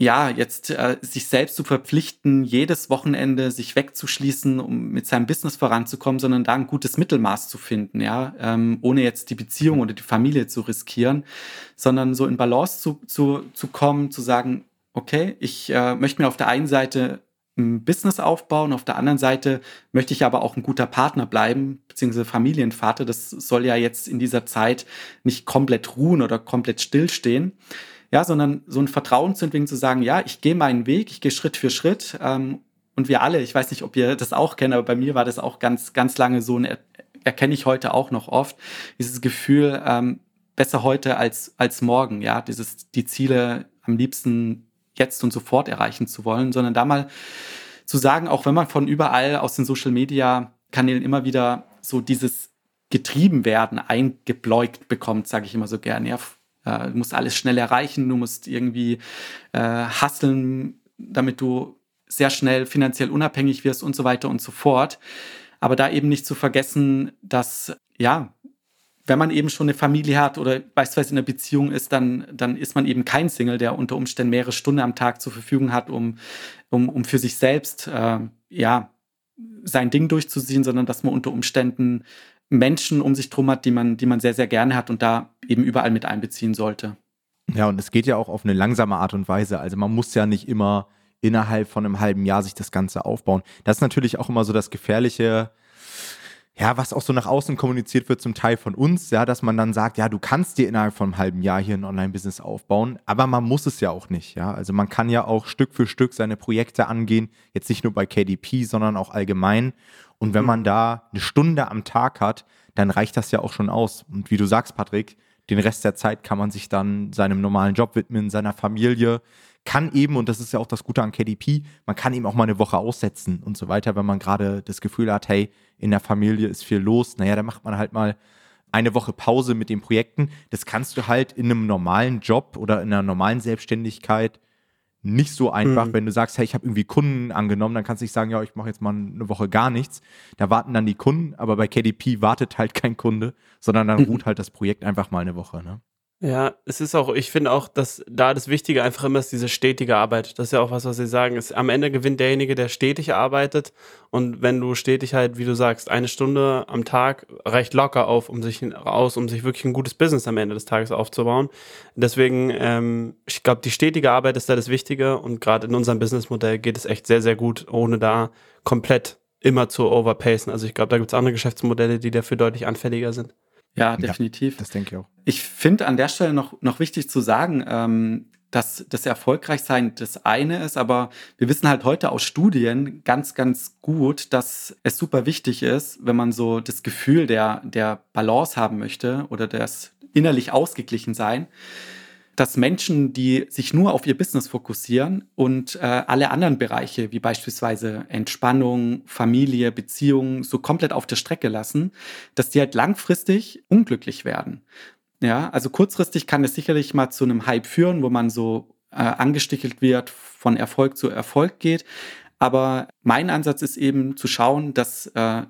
ja, jetzt äh, sich selbst zu verpflichten, jedes Wochenende sich wegzuschließen, um mit seinem Business voranzukommen, sondern da ein gutes Mittelmaß zu finden, ja, ähm, ohne jetzt die Beziehung oder die Familie zu riskieren, sondern so in Balance zu, zu, zu kommen, zu sagen, okay, ich äh, möchte mir auf der einen Seite ein Business aufbauen. Auf der anderen Seite möchte ich aber auch ein guter Partner bleiben, beziehungsweise Familienvater. Das soll ja jetzt in dieser Zeit nicht komplett ruhen oder komplett stillstehen. Ja, sondern so ein Vertrauen zu entwickeln, zu sagen, ja, ich gehe meinen Weg, ich gehe Schritt für Schritt. Ähm, und wir alle, ich weiß nicht, ob ihr das auch kennt, aber bei mir war das auch ganz, ganz lange so, und erkenne ich heute auch noch oft, dieses Gefühl, ähm, besser heute als, als morgen, ja, dieses, die Ziele am liebsten jetzt und sofort erreichen zu wollen, sondern da mal zu sagen, auch wenn man von überall aus den Social Media Kanälen immer wieder so dieses getrieben werden eingebläugt bekommt, sage ich immer so gerne. Ja, äh, du musst alles schnell erreichen, du musst irgendwie äh, hasseln, damit du sehr schnell finanziell unabhängig wirst und so weiter und so fort. Aber da eben nicht zu vergessen, dass ja wenn man eben schon eine Familie hat oder beispielsweise in einer Beziehung ist, dann, dann ist man eben kein Single, der unter Umständen mehrere Stunden am Tag zur Verfügung hat, um, um, um für sich selbst äh, ja, sein Ding durchzuziehen, sondern dass man unter Umständen Menschen um sich drum hat, die man, die man sehr, sehr gerne hat und da eben überall mit einbeziehen sollte. Ja, und es geht ja auch auf eine langsame Art und Weise. Also man muss ja nicht immer innerhalb von einem halben Jahr sich das Ganze aufbauen. Das ist natürlich auch immer so das Gefährliche ja, was auch so nach außen kommuniziert wird, zum Teil von uns, ja, dass man dann sagt, ja, du kannst dir innerhalb von einem halben Jahr hier ein Online-Business aufbauen, aber man muss es ja auch nicht, ja. Also man kann ja auch Stück für Stück seine Projekte angehen, jetzt nicht nur bei KDP, sondern auch allgemein. Und wenn mhm. man da eine Stunde am Tag hat, dann reicht das ja auch schon aus. Und wie du sagst, Patrick, den Rest der Zeit kann man sich dann seinem normalen Job widmen, seiner Familie, kann eben, und das ist ja auch das Gute an KDP, man kann eben auch mal eine Woche aussetzen und so weiter, wenn man gerade das Gefühl hat, hey, in der Familie ist viel los, naja, dann macht man halt mal eine Woche Pause mit den Projekten. Das kannst du halt in einem normalen Job oder in einer normalen Selbstständigkeit nicht so einfach, mhm. wenn du sagst, hey, ich habe irgendwie Kunden angenommen, dann kannst du nicht sagen, ja, ich mache jetzt mal eine Woche gar nichts. Da warten dann die Kunden, aber bei KDP wartet halt kein Kunde, sondern dann mhm. ruht halt das Projekt einfach mal eine Woche. Ne? Ja, es ist auch, ich finde auch, dass da das Wichtige einfach immer ist, diese stetige Arbeit. Das ist ja auch was, was Sie sagen. Ist, am Ende gewinnt derjenige, der stetig arbeitet. Und wenn du stetig halt, wie du sagst, eine Stunde am Tag reicht locker auf, um sich aus, um sich wirklich ein gutes Business am Ende des Tages aufzubauen. Deswegen, ähm, ich glaube, die stetige Arbeit ist da das Wichtige. Und gerade in unserem Businessmodell geht es echt sehr, sehr gut, ohne da komplett immer zu overpacen. Also ich glaube, da gibt es andere Geschäftsmodelle, die dafür deutlich anfälliger sind. Ja, definitiv. Ja, das denke ich auch. Ich finde an der Stelle noch, noch wichtig zu sagen, ähm, dass das Erfolgreichsein das eine ist, aber wir wissen halt heute aus Studien ganz, ganz gut, dass es super wichtig ist, wenn man so das Gefühl der, der Balance haben möchte oder das innerlich ausgeglichen sein, dass Menschen, die sich nur auf ihr Business fokussieren und äh, alle anderen Bereiche, wie beispielsweise Entspannung, Familie, Beziehungen, so komplett auf der Strecke lassen, dass die halt langfristig unglücklich werden. Ja, also kurzfristig kann es sicherlich mal zu einem Hype führen, wo man so äh, angestichelt wird, von Erfolg zu Erfolg geht. Aber mein Ansatz ist eben zu schauen, dass äh,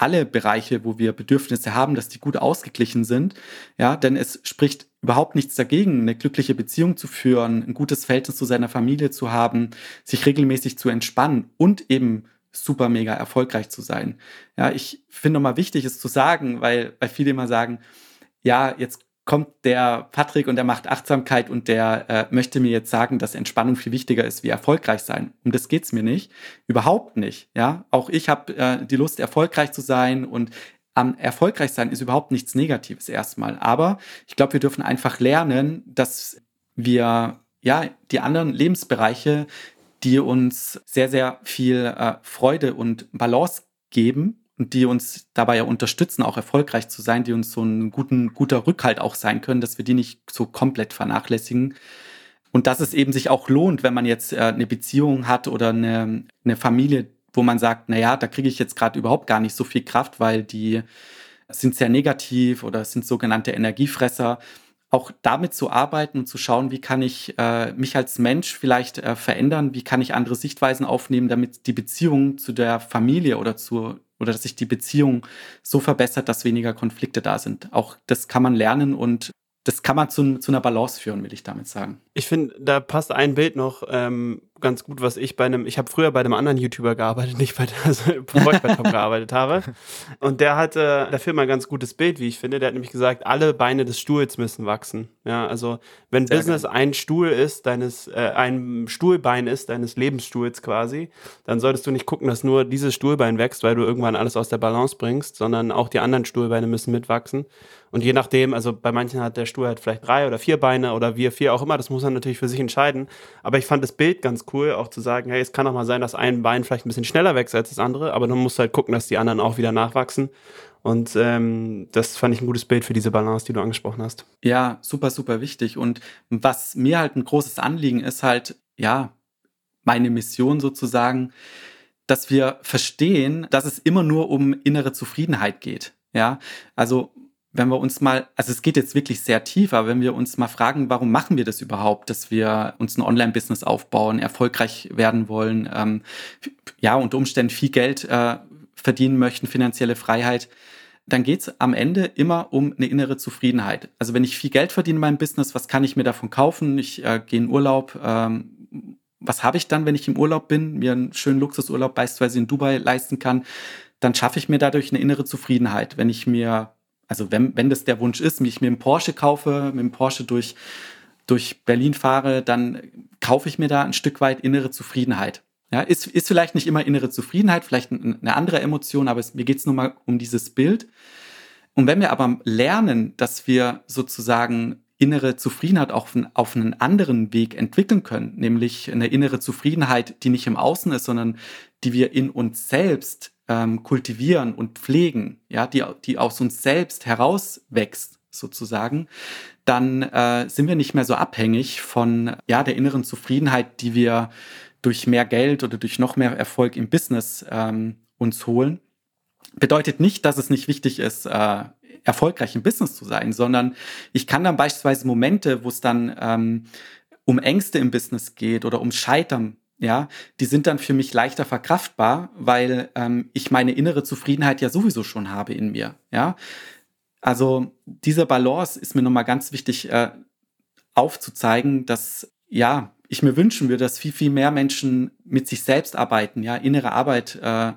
alle Bereiche, wo wir Bedürfnisse haben, dass die gut ausgeglichen sind. Ja, denn es spricht überhaupt nichts dagegen, eine glückliche Beziehung zu führen, ein gutes Verhältnis zu seiner Familie zu haben, sich regelmäßig zu entspannen und eben super mega erfolgreich zu sein. Ja, ich finde nochmal wichtig, es zu sagen, weil, weil viele immer sagen, ja, jetzt kommt der Patrick und der macht Achtsamkeit und der äh, möchte mir jetzt sagen, dass Entspannung viel wichtiger ist wie erfolgreich sein. Um das geht's mir nicht. Überhaupt nicht. Ja, auch ich habe äh, die Lust, erfolgreich zu sein und am erfolgreich sein ist überhaupt nichts Negatives erstmal. Aber ich glaube, wir dürfen einfach lernen, dass wir ja die anderen Lebensbereiche, die uns sehr, sehr viel äh, Freude und Balance geben, und die uns dabei ja unterstützen, auch erfolgreich zu sein, die uns so ein guten, guter Rückhalt auch sein können, dass wir die nicht so komplett vernachlässigen. Und dass es eben sich auch lohnt, wenn man jetzt äh, eine Beziehung hat oder eine, eine Familie, wo man sagt, na ja, da kriege ich jetzt gerade überhaupt gar nicht so viel Kraft, weil die sind sehr negativ oder sind sogenannte Energiefresser. Auch damit zu arbeiten und zu schauen, wie kann ich äh, mich als Mensch vielleicht äh, verändern, wie kann ich andere Sichtweisen aufnehmen, damit die Beziehung zu der Familie oder zu oder dass sich die Beziehung so verbessert, dass weniger Konflikte da sind. Auch das kann man lernen und das kann man zu, zu einer Balance führen, will ich damit sagen. Ich finde, da passt ein Bild noch ähm, ganz gut, was ich bei einem, ich habe früher bei einem anderen YouTuber gearbeitet, nicht bei, also, bevor ich bei Tom gearbeitet habe. Und der hatte dafür mal ein ganz gutes Bild, wie ich finde. Der hat nämlich gesagt, alle Beine des Stuhls müssen wachsen. Ja, also wenn Sehr Business geil. ein Stuhl ist, deines, äh, ein Stuhlbein ist, deines Lebensstuhls quasi, dann solltest du nicht gucken, dass nur dieses Stuhlbein wächst, weil du irgendwann alles aus der Balance bringst, sondern auch die anderen Stuhlbeine müssen mitwachsen. Und je nachdem, also bei manchen hat der Stuhl halt vielleicht drei oder vier Beine oder wir vier auch immer, das muss man natürlich für sich entscheiden. Aber ich fand das Bild ganz cool, auch zu sagen, hey, es kann auch mal sein, dass ein Bein vielleicht ein bisschen schneller wächst als das andere, aber dann musst du halt gucken, dass die anderen auch wieder nachwachsen. Und ähm, das fand ich ein gutes Bild für diese Balance, die du angesprochen hast. Ja, super, super wichtig. Und was mir halt ein großes Anliegen ist, halt, ja, meine Mission sozusagen, dass wir verstehen, dass es immer nur um innere Zufriedenheit geht. Ja, also wenn wir uns mal, also es geht jetzt wirklich sehr tief, aber wenn wir uns mal fragen, warum machen wir das überhaupt, dass wir uns ein Online-Business aufbauen, erfolgreich werden wollen, ähm, ja, unter Umständen viel Geld äh, verdienen möchten, finanzielle Freiheit, dann geht es am Ende immer um eine innere Zufriedenheit. Also wenn ich viel Geld verdiene in meinem Business, was kann ich mir davon kaufen? Ich äh, gehe in Urlaub. Ähm, was habe ich dann, wenn ich im Urlaub bin, mir einen schönen Luxusurlaub beispielsweise in Dubai leisten kann? Dann schaffe ich mir dadurch eine innere Zufriedenheit. Wenn ich mir also wenn, wenn das der Wunsch ist, mich mir einen Porsche kaufe, mit dem Porsche durch, durch Berlin fahre, dann kaufe ich mir da ein Stück weit innere Zufriedenheit. Ja, ist, ist vielleicht nicht immer innere Zufriedenheit, vielleicht eine andere Emotion, aber es, mir geht es nur mal um dieses Bild. Und wenn wir aber lernen, dass wir sozusagen innere Zufriedenheit auch auf einen anderen Weg entwickeln können, nämlich eine innere Zufriedenheit, die nicht im Außen ist, sondern die wir in uns selbst ähm, kultivieren und pflegen, ja, die, die aus uns selbst herauswächst, sozusagen, dann äh, sind wir nicht mehr so abhängig von ja, der inneren Zufriedenheit, die wir durch mehr Geld oder durch noch mehr Erfolg im Business ähm, uns holen. Bedeutet nicht, dass es nicht wichtig ist, äh, erfolgreich im Business zu sein, sondern ich kann dann beispielsweise Momente, wo es dann ähm, um Ängste im Business geht oder um Scheitern, ja, die sind dann für mich leichter verkraftbar, weil ähm, ich meine innere Zufriedenheit ja sowieso schon habe in mir, ja. Also diese Balance ist mir nochmal ganz wichtig äh, aufzuzeigen, dass ja, ich mir wünschen würde, dass viel, viel mehr Menschen mit sich selbst arbeiten, ja, innere Arbeit äh,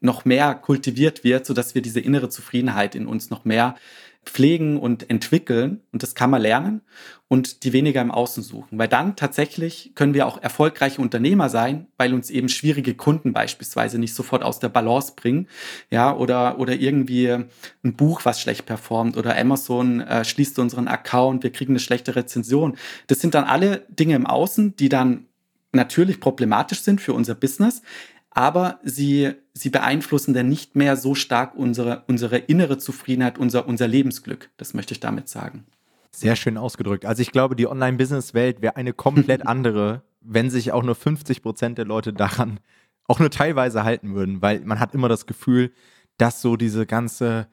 noch mehr kultiviert wird, so dass wir diese innere Zufriedenheit in uns noch mehr pflegen und entwickeln. Und das kann man lernen und die weniger im Außen suchen. Weil dann tatsächlich können wir auch erfolgreiche Unternehmer sein, weil uns eben schwierige Kunden beispielsweise nicht sofort aus der Balance bringen. Ja, oder, oder irgendwie ein Buch, was schlecht performt oder Amazon äh, schließt unseren Account, wir kriegen eine schlechte Rezension. Das sind dann alle Dinge im Außen, die dann natürlich problematisch sind für unser Business, aber sie, sie beeinflussen dann nicht mehr so stark unsere, unsere innere Zufriedenheit, unser, unser Lebensglück. Das möchte ich damit sagen. Sehr schön ausgedrückt. Also ich glaube, die Online-Business-Welt wäre eine komplett andere, wenn sich auch nur 50 Prozent der Leute daran auch nur teilweise halten würden, weil man hat immer das Gefühl, dass so diese ganze,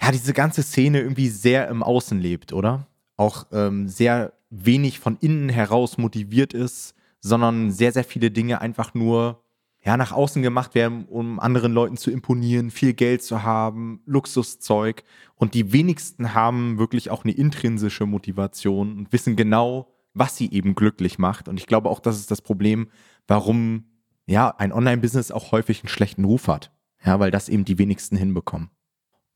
ja, diese ganze Szene irgendwie sehr im Außen lebt, oder? Auch ähm, sehr wenig von innen heraus motiviert ist, sondern sehr, sehr viele Dinge einfach nur ja, nach außen gemacht werden, um anderen Leuten zu imponieren, viel Geld zu haben, Luxuszeug. Und die wenigsten haben wirklich auch eine intrinsische Motivation und wissen genau, was sie eben glücklich macht. Und ich glaube auch, das ist das Problem, warum ja ein Online-Business auch häufig einen schlechten Ruf hat. Ja, weil das eben die wenigsten hinbekommen.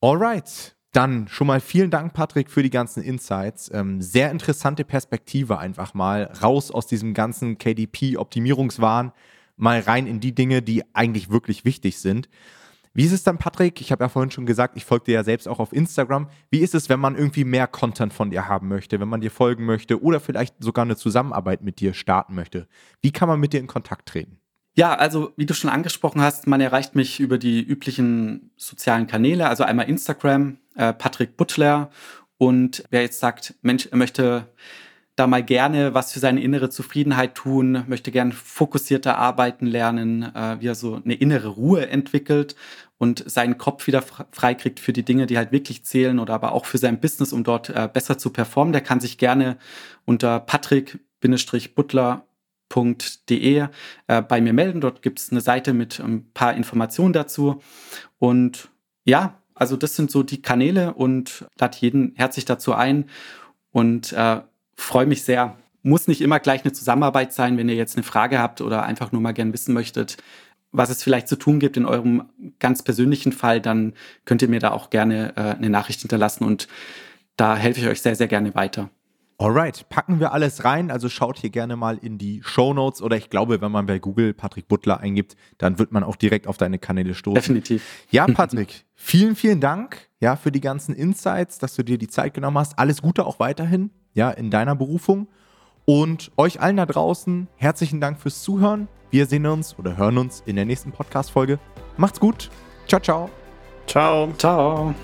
Alright. Dann schon mal vielen Dank, Patrick, für die ganzen Insights. Ähm, sehr interessante Perspektive einfach mal raus aus diesem ganzen KDP-Optimierungswahn mal rein in die Dinge, die eigentlich wirklich wichtig sind. Wie ist es dann, Patrick? Ich habe ja vorhin schon gesagt, ich folge dir ja selbst auch auf Instagram. Wie ist es, wenn man irgendwie mehr Content von dir haben möchte, wenn man dir folgen möchte oder vielleicht sogar eine Zusammenarbeit mit dir starten möchte? Wie kann man mit dir in Kontakt treten? Ja, also wie du schon angesprochen hast, man erreicht mich über die üblichen sozialen Kanäle, also einmal Instagram, äh, Patrick Butler. Und wer jetzt sagt, Mensch, er möchte da mal gerne was für seine innere Zufriedenheit tun, möchte gern fokussierter arbeiten lernen, äh, wie er so eine innere Ruhe entwickelt und seinen Kopf wieder freikriegt für die Dinge, die halt wirklich zählen oder aber auch für sein Business, um dort äh, besser zu performen, der kann sich gerne unter patrick-butler.de äh, bei mir melden. Dort gibt es eine Seite mit ein paar Informationen dazu. Und ja, also das sind so die Kanäle und lade jeden herzlich dazu ein. Und äh, freue mich sehr. Muss nicht immer gleich eine Zusammenarbeit sein, wenn ihr jetzt eine Frage habt oder einfach nur mal gern wissen möchtet, was es vielleicht zu tun gibt in eurem ganz persönlichen Fall, dann könnt ihr mir da auch gerne äh, eine Nachricht hinterlassen und da helfe ich euch sehr, sehr gerne weiter. Alright, packen wir alles rein. Also schaut hier gerne mal in die Show Notes oder ich glaube, wenn man bei Google Patrick Butler eingibt, dann wird man auch direkt auf deine Kanäle stoßen. Definitiv. Ja, Patrick, vielen, vielen Dank ja, für die ganzen Insights, dass du dir die Zeit genommen hast. Alles Gute auch weiterhin ja, in deiner Berufung. Und euch allen da draußen herzlichen Dank fürs Zuhören. Wir sehen uns oder hören uns in der nächsten Podcast-Folge. Macht's gut. Ciao, ciao. Ciao. Ciao.